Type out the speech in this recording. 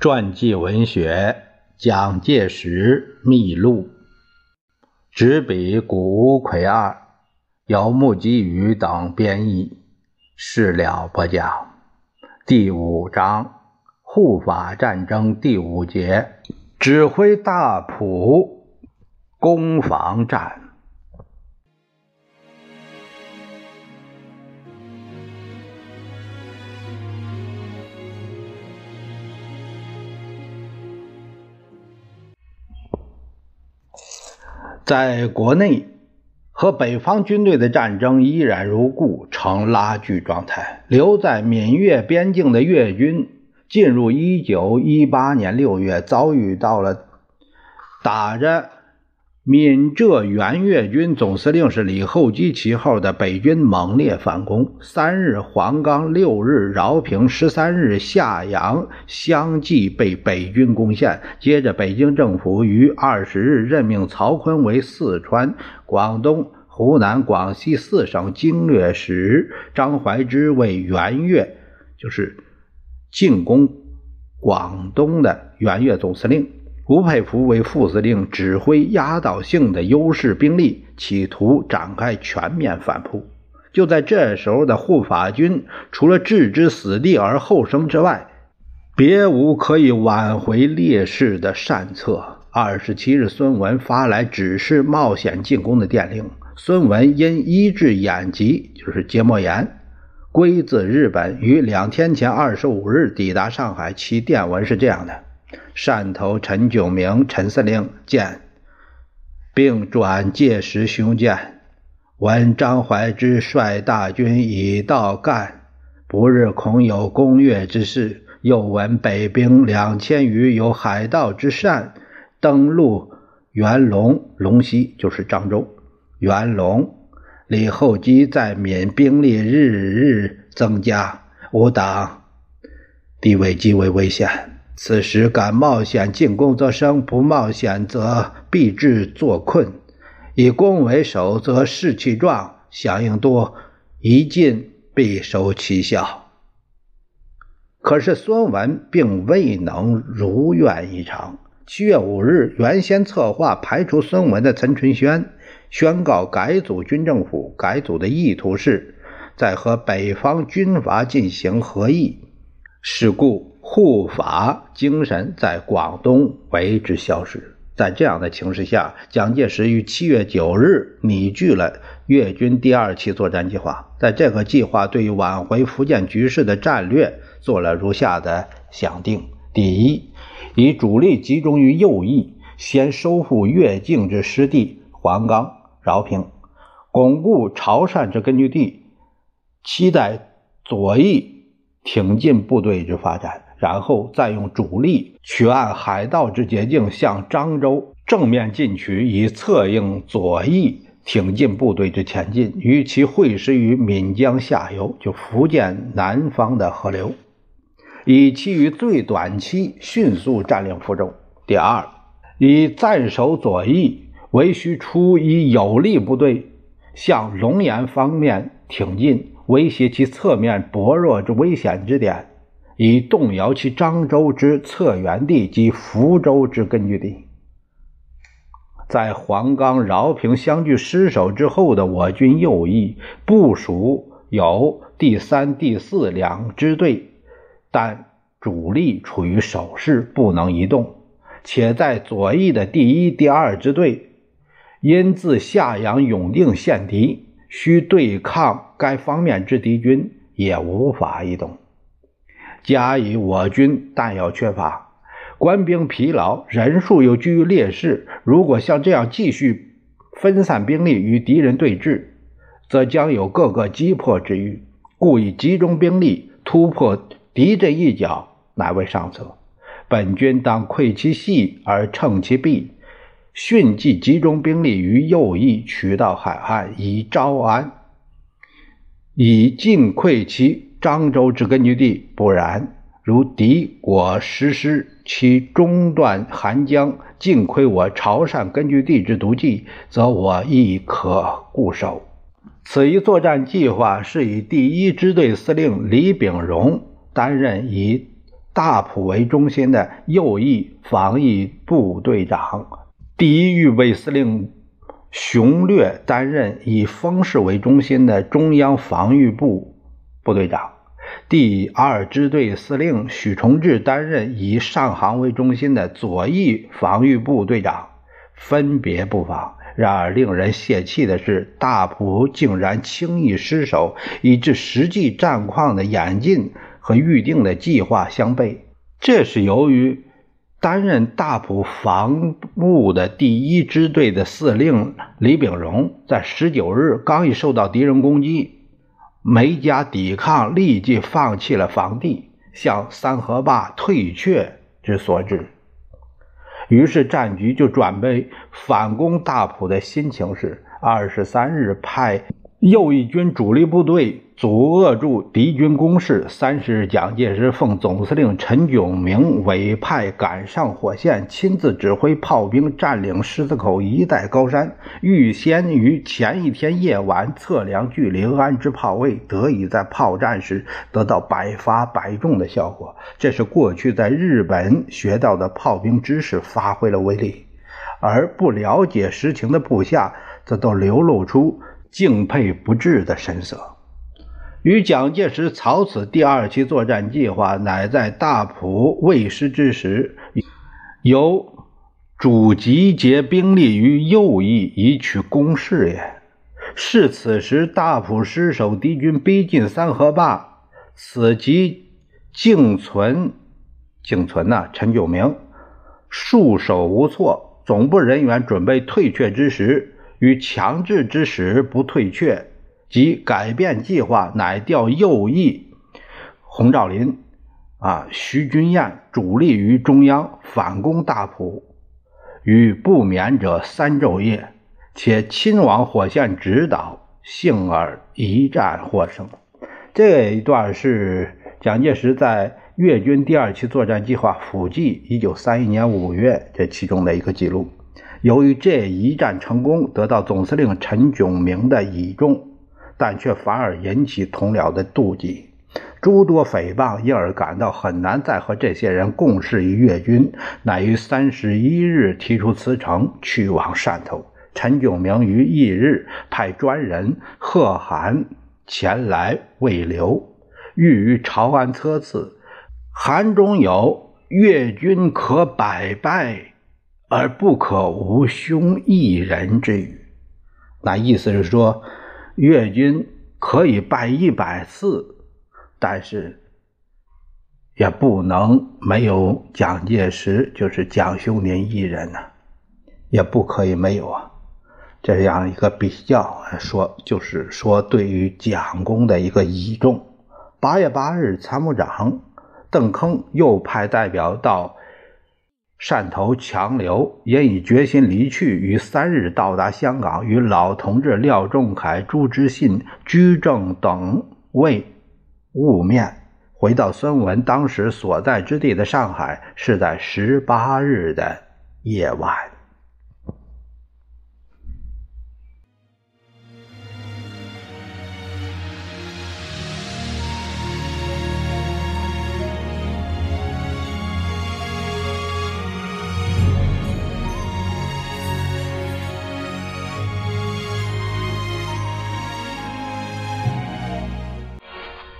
传记文学《蒋介石秘录》，执笔谷奎二，由木基宇等编译。事了不讲。第五章：护法战争第五节，指挥大埔攻防战。在国内和北方军队的战争依然如故，呈拉锯状态。留在闽粤边境的粤军，进入1918年6月，遭遇到了打着。闽浙援粤军总司令是李厚基旗号的北军猛烈反攻，三日黄冈，六日饶平，十三日夏阳相继被北军攻陷。接着，北京政府于二十日任命曹锟为四川、广东、湖南、广西四省经略使，张怀之为援粤，就是进攻广东的援粤总司令。吴佩孚为副司令，指挥压倒性的优势兵力，企图展开全面反扑。就在这时候的护法军，除了置之死地而后生之外，别无可以挽回劣势的善策。二十七日，孙文发来指示冒险进攻的电令。孙文因医治眼疾，就是结膜炎，归自日本，于两天前二十五日抵达上海。其电文是这样的。汕头陈炯明陈司令见，并转介时兄见。闻张怀之率大军已到赣，不日恐有攻越之事。又闻北兵两千余有海盗之善，登陆元龙龙溪，就是漳州。元龙李厚基在闽兵力日日增加，吾党地位极为危险。此时敢冒险进攻则生，不冒险则必至作困。以攻为守，则士气壮，响应多，一进必收奇效。可是孙文并未能如愿以偿。七月五日，原先策划排除孙文的陈春轩宣告改组军政府。改组的意图是在和北方军阀进行合议。是故。护法精神在广东为之消失。在这样的情势下，蒋介石于七月九日拟具了粤军第二期作战计划。在这个计划对于挽回福建局势的战略做了如下的想定：第一，以主力集中于右翼，先收复粤境之失地黄冈、饶平，巩固潮汕之根据地，期待左翼挺进部队之发展。然后再用主力取按海盗之捷径向漳州正面进取，以策应左翼挺进部队之前进，与其会师于闽江下游，就福建南方的河流，以期于最短期迅速占领福州。第二，以暂守左翼为需出以有力部队向龙岩方面挺进，威胁其侧面薄弱之危险之点。以动摇其漳州之策源地及福州之根据地。在黄冈、饶平相继失守之后的我军右翼部署有第三、第四两支队，但主力处于守势，不能移动；且在左翼的第一、第二支队因自夏阳、永定陷敌，需对抗该方面之敌军，也无法移动。加以我军弹药缺乏，官兵疲劳，人数又居于劣势。如果像这样继续分散兵力与敌人对峙，则将有各个击破之虞。故以集中兵力突破敌阵一角，乃为上策。本军当溃其隙而乘其弊，迅即集中兵力于右翼，取道海岸，以招安，以尽溃其。漳州之根据地，不然，如敌我实施其中断韩江、尽窥我潮汕根据地之毒计，则我亦可固守。此一作战计划是以第一支队司令李秉荣担任以大埔为中心的右翼防御部队长，第一预备司令熊略担任以丰市为中心的中央防御部部队长，第二支队司令许崇智担任以上杭为中心的左翼防御部队长，分别布防。然而，令人泄气的是，大埔竟然轻易失守，以致实际战况的演进和预定的计划相悖。这是由于担任大埔防务的第一支队的司令李炳荣，在十九日刚一受到敌人攻击，梅家抵抗，立即放弃了防地，向三河坝退却之所致。于是战局就转为反攻大埔的心情是。二十三日，派右翼军主力部队。阻遏住敌军攻势。三十日，蒋介石奉总司令陈炯明委派赶上火线，亲自指挥炮兵占领狮子口一带高山。预先于前一天夜晚测量距离，安置炮位，得以在炮战时得到百发百中的效果。这是过去在日本学到的炮兵知识发挥了威力，而不了解实情的部下则都流露出敬佩不至的神色。与蒋介石草此第二期作战计划，乃在大埔未失之时，由主集结兵力于右翼以取攻势也。是此时大埔失守，敌军逼近三河坝，此即竟存竟存呐，陈炯明束手无措，总部人员准备退却之时，与强制之时不退却。即改变计划，乃调右翼洪兆麟、啊徐君彦主力于中央反攻大埔，与不眠者三昼夜，且亲往火线指导，幸而一战获胜。这一段是蒋介石在粤军第二期作战计划辅记一九三一年五月这其中的一个记录。由于这一战成功，得到总司令陈炯明的倚重。但却反而引起同僚的妒忌，诸多诽谤，因而感到很难再和这些人共事于粤军，乃于三十一日提出辞呈，去往汕头。陈炯明于翌日派专人贺函前来慰留，欲于朝安测次。函中有“粤军可百败，而不可无兄一人”之语，那意思是说。越军可以败一百次，但是也不能没有蒋介石，就是蒋兄您一人呐，也不可以没有啊。这样一个比较说，就是说对于蒋公的一个倚重。八月八日，参谋长邓铿又派代表到。汕头强留也已决心离去，于三日到达香港，与老同志廖仲恺、朱之信、居正等位晤面。回到孙文当时所在之地的上海，是在十八日的夜晚。